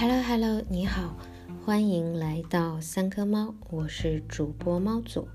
Hello Hello，你好，欢迎来到三颗猫，我是主播猫左。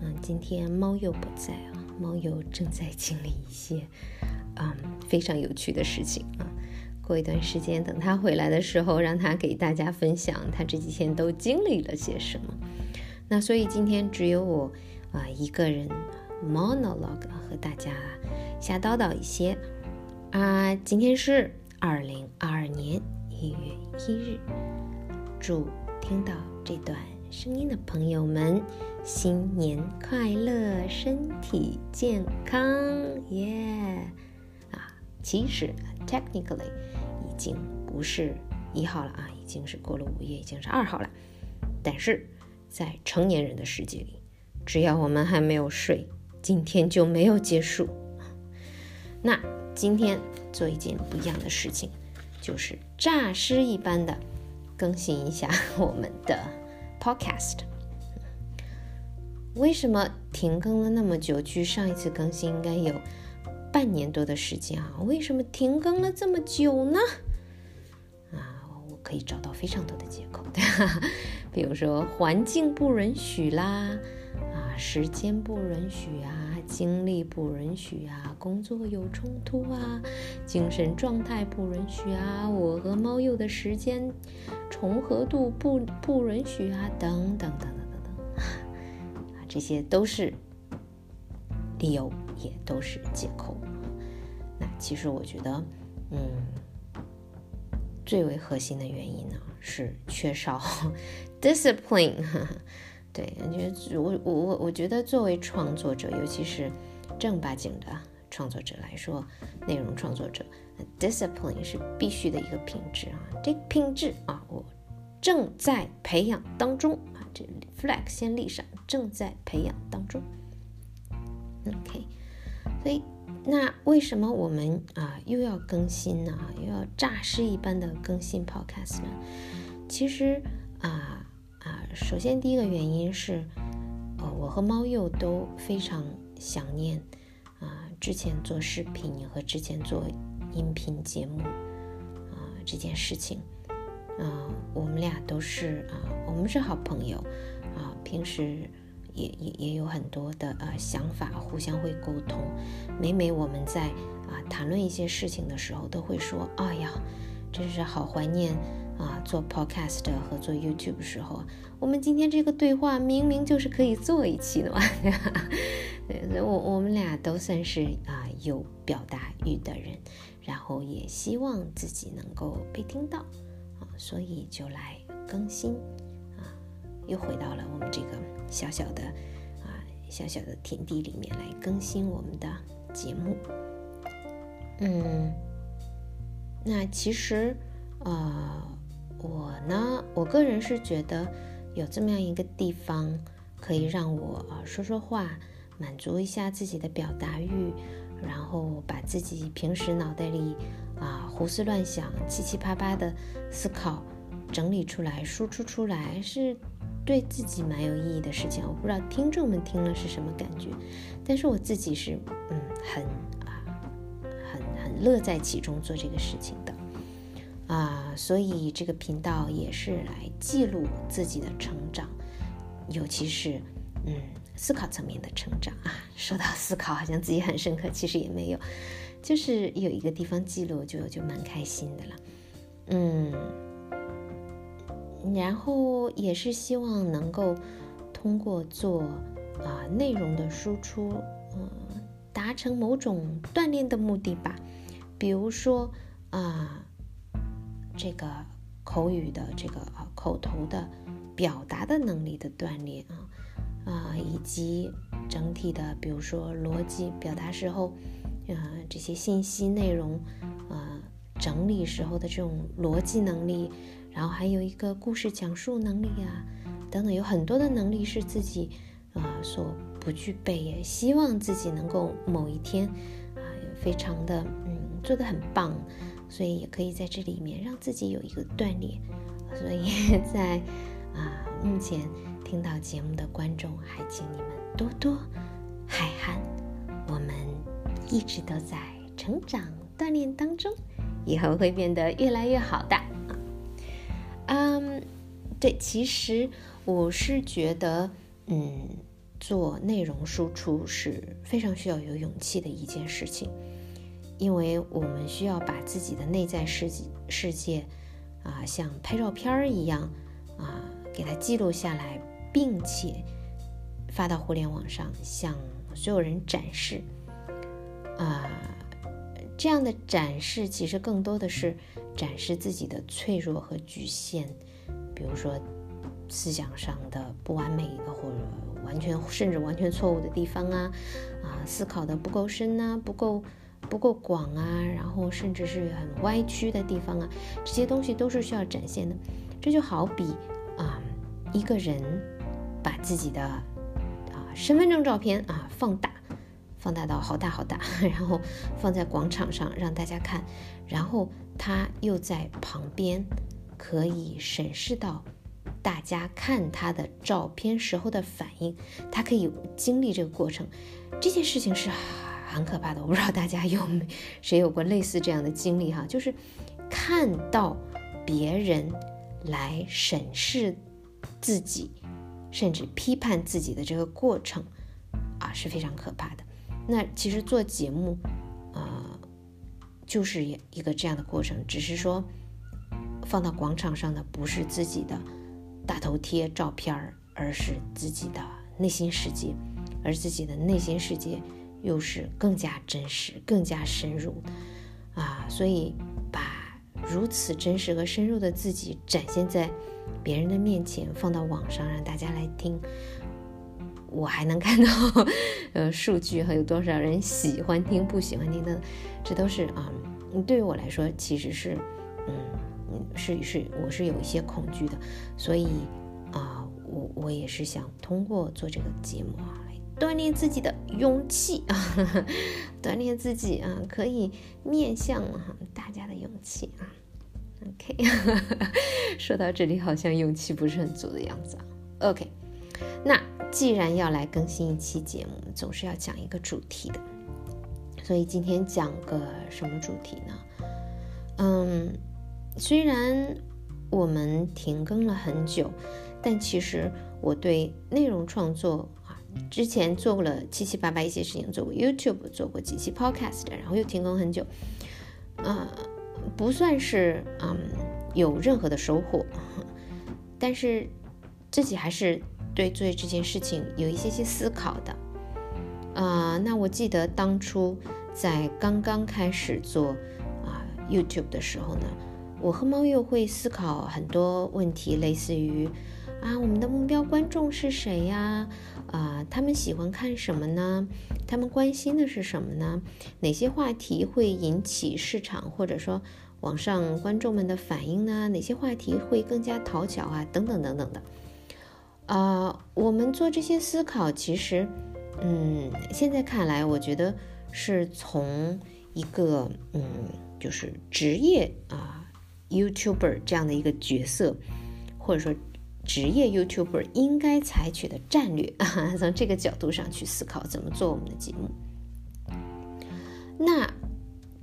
嗯，今天猫又不在啊，猫又正在经历一些嗯非常有趣的事情啊。过一段时间等它回来的时候，让它给大家分享它这几天都经历了些什么。那所以今天只有我啊一个人 monologue 和大家瞎叨叨一些啊。今天是二零二二年。一月一日，祝听到这段声音的朋友们新年快乐，身体健康，耶！啊，其实 technically 已经不是一号了啊，已经是过了午夜，已经是二号了。但是在成年人的世界里，只要我们还没有睡，今天就没有结束。那今天做一件不一样的事情。就是诈尸一般的更新一下 我们的 podcast。为什么停更了那么久？距上一次更新应该有半年多的时间啊！为什么停更了这么久呢？啊，我可以找到非常多的借口，对 比如说环境不允许啦，啊，时间不允许啊。精力不允许啊，工作有冲突啊，精神状态不允许啊，我和猫鼬的时间重合度不不允许啊，等等等等等等，啊，这些都是理由，也都是借口。那其实我觉得，嗯，最为核心的原因呢，是缺少 discipline。对，感觉我我我我觉得作为创作者，尤其是正儿八经的创作者来说，内容创作者，discipline 是必须的一个品质啊。这品质啊，我正在培养当中啊。这 flag 先立上，正在培养当中。OK，所以那为什么我们啊又要更新呢？又要诈尸一般的更新 podcast 呢？其实啊。首先第一个原因是，呃，我和猫鼬都非常想念啊，之前做视频和之前做音频节目啊这件事情啊，我们俩都是啊，我们是好朋友啊，平时也也也有很多的呃想法，互相会沟通。每每我们在啊谈论一些事情的时候，都会说，哎呀，真是好怀念。啊，做 podcast 和做 YouTube 时候，我们今天这个对话明明就是可以做一期的嘛，对所以我我们俩都算是啊有表达欲的人，然后也希望自己能够被听到啊，所以就来更新啊，又回到了我们这个小小的啊小小的田地里面来更新我们的节目。嗯，那其实啊。我呢，我个人是觉得有这么样一个地方，可以让我啊说说话，满足一下自己的表达欲，然后把自己平时脑袋里啊胡思乱想、七七八八的思考整理出来、输出出来，是对自己蛮有意义的事情。我不知道听众们听了是什么感觉，但是我自己是嗯很啊很很乐在其中做这个事情的。啊，所以这个频道也是来记录自己的成长，尤其是嗯思考层面的成长啊。说到思考，好像自己很深刻，其实也没有，就是有一个地方记录，就就蛮开心的了。嗯，然后也是希望能够通过做啊内容的输出，嗯，达成某种锻炼的目的吧，比如说啊。这个口语的这个啊口头的表达的能力的锻炼啊啊，以及整体的，比如说逻辑表达时候，啊这些信息内容啊整理时候的这种逻辑能力，然后还有一个故事讲述能力啊等等，有很多的能力是自己啊所不具备，也希望自己能够某一天啊非常的嗯做得很棒。所以也可以在这里面让自己有一个锻炼，所以 在啊目前听到节目的观众，还请你们多多海涵，我们一直都在成长锻炼当中，以后会变得越来越好的。嗯，对，其实我是觉得，嗯，做内容输出是非常需要有勇气的一件事情，因为我们需要把自己的内在世界世界啊，像拍照片儿一样啊，给它记录下来，并且发到互联网上，向所有人展示啊。这样的展示其实更多的是展示自己的脆弱和局限，比如说思想上的不完美的或者完全甚至完全错误的地方啊，啊，思考的不够深呐，不够不够广啊，然后甚至是很歪曲的地方啊，这些东西都是需要展现的。这就好比啊，一个人把自己的啊身份证照片啊放大。放大到好大好大，然后放在广场上让大家看，然后他又在旁边可以审视到大家看他的照片时候的反应，他可以经历这个过程。这件事情是很可怕的，我不知道大家有没谁有过类似这样的经历哈，就是看到别人来审视自己，甚至批判自己的这个过程啊，是非常可怕的。那其实做节目，呃，就是一个这样的过程，只是说放到广场上的不是自己的大头贴照片，而是自己的内心世界，而自己的内心世界又是更加真实、更加深入啊，所以把如此真实和深入的自己展现在别人的面前，放到网上让大家来听。我还能看到，呃，数据和有多少人喜欢听、不喜欢听的，这都是啊。对于我来说，其实是，嗯，是是，我是有一些恐惧的。所以啊，我我也是想通过做这个节目啊，锻炼自己的勇气啊，锻炼自己啊，可以面向大家的勇气啊。OK，说到这里，好像勇气不是很足的样子啊。OK，那。既然要来更新一期节目，总是要讲一个主题的，所以今天讲个什么主题呢？嗯，虽然我们停更了很久，但其实我对内容创作，之前做过了七七八八一些事情，做过 YouTube，做过几期 Podcast，然后又停更很久，呃，不算是嗯有任何的收获，但是自己还是。对做这件事情有一些些思考的，啊，那我记得当初在刚刚开始做啊 YouTube 的时候呢，我和猫又会思考很多问题，类似于啊我们的目标观众是谁呀？啊他们喜欢看什么呢？他们关心的是什么呢？哪些话题会引起市场或者说网上观众们的反应呢？哪些话题会更加讨巧啊？等等等等的。啊，我们做这些思考，其实，嗯，现在看来，我觉得是从一个，嗯，就是职业啊，YouTuber 这样的一个角色，或者说职业 YouTuber 应该采取的战略啊，从这个角度上去思考怎么做我们的节目。那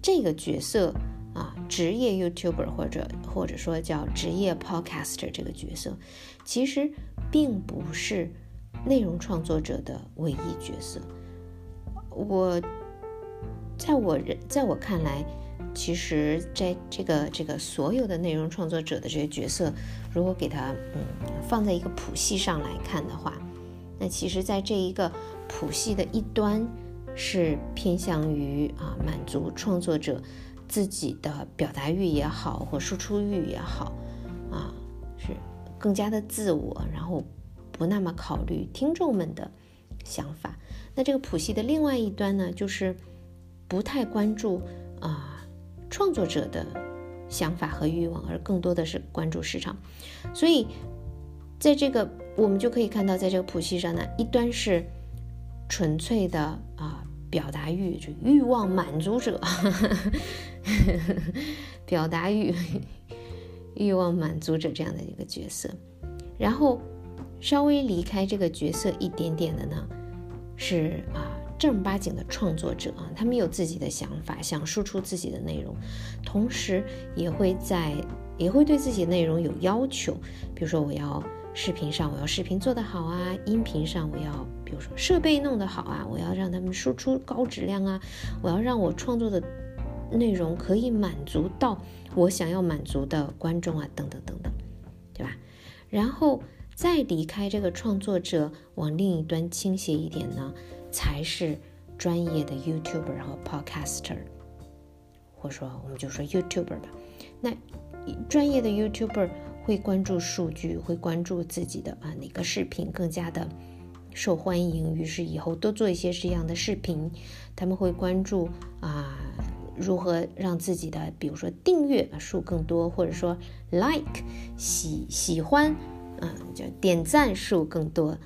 这个角色啊，职业 YouTuber 或者或者说叫职业 Podcaster 这个角色，其实。并不是内容创作者的唯一角色。我在我人在我看来，其实在这个这个所有的内容创作者的这些角色，如果给他嗯放在一个谱系上来看的话，那其实，在这一个谱系的一端是偏向于啊满足创作者自己的表达欲也好，或输出欲也好，啊是。更加的自我，然后不那么考虑听众们的想法。那这个谱系的另外一端呢，就是不太关注啊创作者的想法和欲望，而更多的是关注市场。所以，在这个我们就可以看到，在这个谱系上呢，一端是纯粹的啊表达欲，就欲望满足者，表达欲。欲望满足者这样的一个角色，然后稍微离开这个角色一点点的呢，是啊正儿八经的创作者啊，他们有自己的想法，想输出自己的内容，同时也会在也会对自己内容有要求，比如说我要视频上我要视频做得好啊，音频上我要比如说设备弄得好啊，我要让他们输出高质量啊，我要让我创作的内容可以满足到我想要满足的观众啊，等等等等，对吧？然后再离开这个创作者，往另一端倾斜一点呢，才是专业的 YouTuber 和 Podcaster，或者说我们就说 YouTuber 吧，那。专业的 YouTuber 会关注数据，会关注自己的啊哪个视频更加的受欢迎，于是以后多做一些这样的视频。他们会关注啊如何让自己的，比如说订阅数更多，或者说 Like 喜喜欢，嗯，就点赞数更多。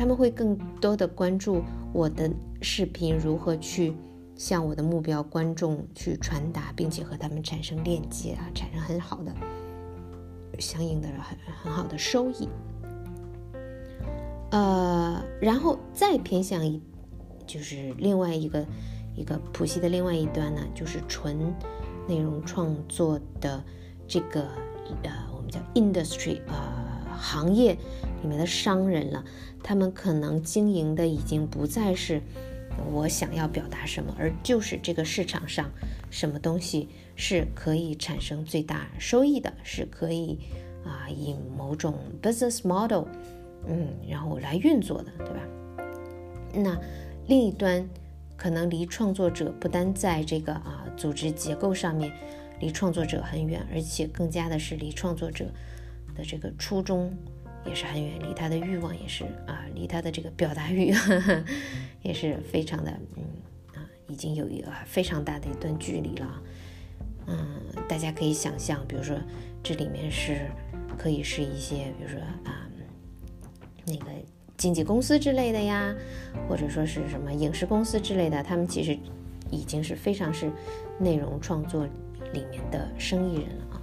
他们会更多的关注我的视频如何去。向我的目标观众去传达，并且和他们产生链接啊，产生很好的相应的很很好的收益。呃，然后再偏向一，就是另外一个一个谱系的另外一端呢，就是纯内容创作的这个呃，我们叫 industry 呃行业里面的商人了，他们可能经营的已经不再是。我想要表达什么，而就是这个市场上什么东西是可以产生最大收益的，是可以啊以某种 business model，嗯，然后来运作的，对吧？那另一端可能离创作者不单在这个啊组织结构上面离创作者很远，而且更加的是离创作者的这个初衷。也是很远，离他的欲望也是啊，离他的这个表达欲 也是非常的嗯啊，已经有一个非常大的一段距离了。嗯，大家可以想象，比如说这里面是可以是一些，比如说啊那个经纪公司之类的呀，或者说是什么影视公司之类的，他们其实已经是非常是内容创作里面的生意人了啊。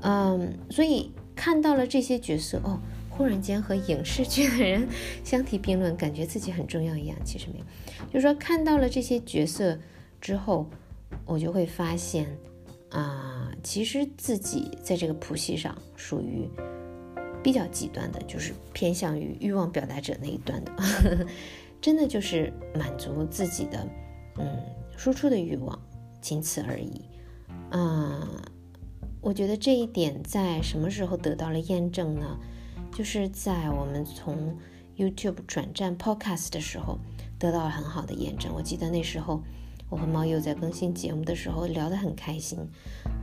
嗯，所以。看到了这些角色哦，忽然间和影视剧的人 相提并论，感觉自己很重要一样。其实没有，就是说看到了这些角色之后，我就会发现啊，其实自己在这个谱系上属于比较极端的，就是偏向于欲望表达者那一端的，真的就是满足自己的嗯输出的欲望，仅此而已，啊。我觉得这一点在什么时候得到了验证呢？就是在我们从 YouTube 转战 Podcast 的时候得到了很好的验证。我记得那时候我和猫又在更新节目的时候聊得很开心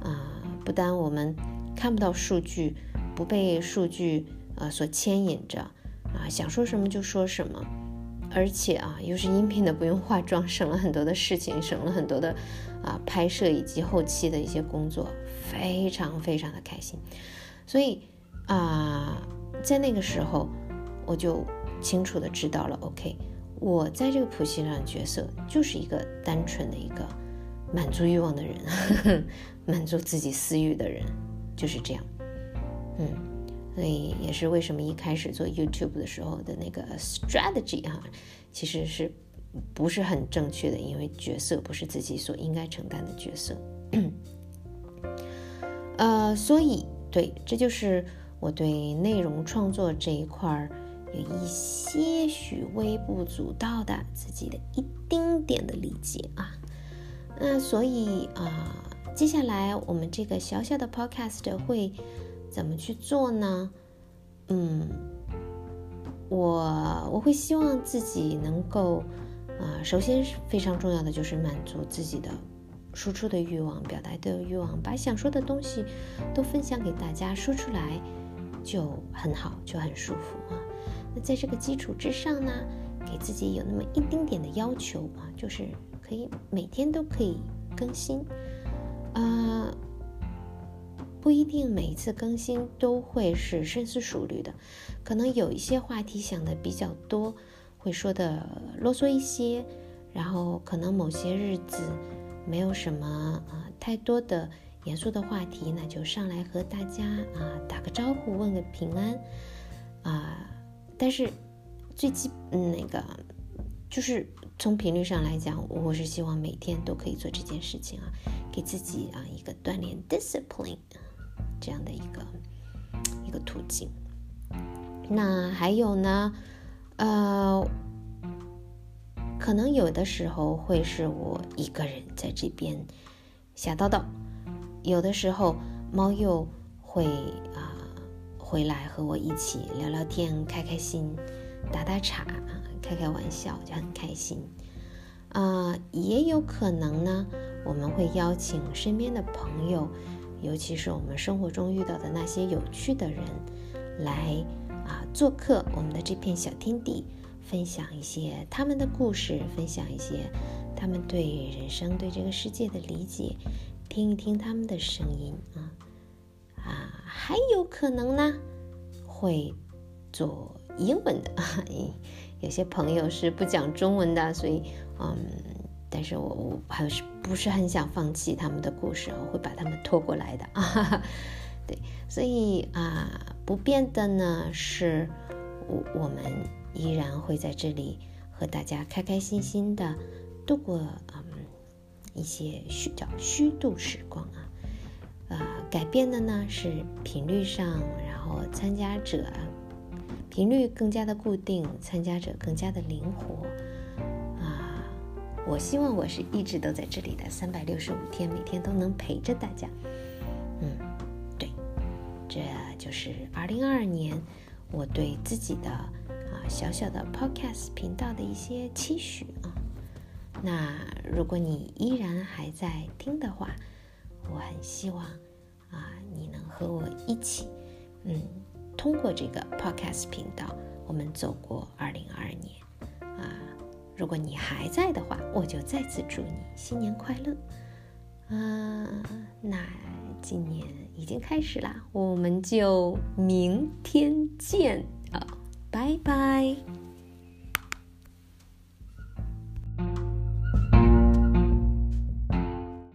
啊，不单我们看不到数据，不被数据呃所牵引着啊，想说什么就说什么，而且啊又是音频的，不用化妆，省了很多的事情，省了很多的啊拍摄以及后期的一些工作。非常非常的开心，所以啊，在那个时候我就清楚的知道了，OK，我在这个谱系上角色就是一个单纯的一个满足欲望的人，呵 呵满足自己私欲的人，就是这样。嗯，所以也是为什么一开始做 YouTube 的时候的那个 strategy 哈，其实是不是很正确的，因为角色不是自己所应该承担的角色。呃，所以对，这就是我对内容创作这一块儿有一些许微不足道的自己的一丁点的理解啊。那所以啊，接下来我们这个小小的 podcast 会怎么去做呢？嗯，我我会希望自己能够啊，首先是非常重要的就是满足自己的。输出的欲望，表达的欲望，把想说的东西都分享给大家，说出来就很好，就很舒服啊。那在这个基础之上呢，给自己有那么一丁点的要求啊，就是可以每天都可以更新，啊，不一定每一次更新都会是深思熟虑的，可能有一些话题想的比较多，会说的啰嗦一些，然后可能某些日子。没有什么啊太多的严肃的话题，那就上来和大家啊打个招呼，问个平安啊。但是最基那个就是从频率上来讲，我是希望每天都可以做这件事情啊，给自己啊一个锻炼 discipline 这样的一个一个途径。那还有呢，呃，可能有的时候会是我一个人在这边瞎叨叨，有的时候猫又会啊回来和我一起聊聊天，开开心，打打岔，开开玩笑，就很开心。啊，也有可能呢，我们会邀请身边的朋友，尤其是我们生活中遇到的那些有趣的人，来啊做客我们的这片小天地，分享一些他们的故事，分享一些他们对人生、对这个世界的理解，听一听他们的声音啊啊，还有可能呢，会做英文的，有些朋友是不讲中文的，所以。嗯，但是我我还是不是很想放弃他们的故事，我会把他们拖过来的啊。对，所以啊，不变的呢是，我我们依然会在这里和大家开开心心的度过嗯一些虚叫虚度时光啊。啊，改变的呢是频率上，然后参加者频率更加的固定，参加者更加的灵活。我希望我是一直都在这里的，三百六十五天，每天都能陪着大家。嗯，对，这就是二零二二年我对自己的小小的 podcast 频道的一些期许啊。那如果你依然还在听的话，我很希望啊你能和我一起，嗯，通过这个 podcast 频道，我们走过二零二二年啊。如果你还在的话，我就再次祝你新年快乐。啊，那今年已经开始啦，我们就明天见 Bye bye.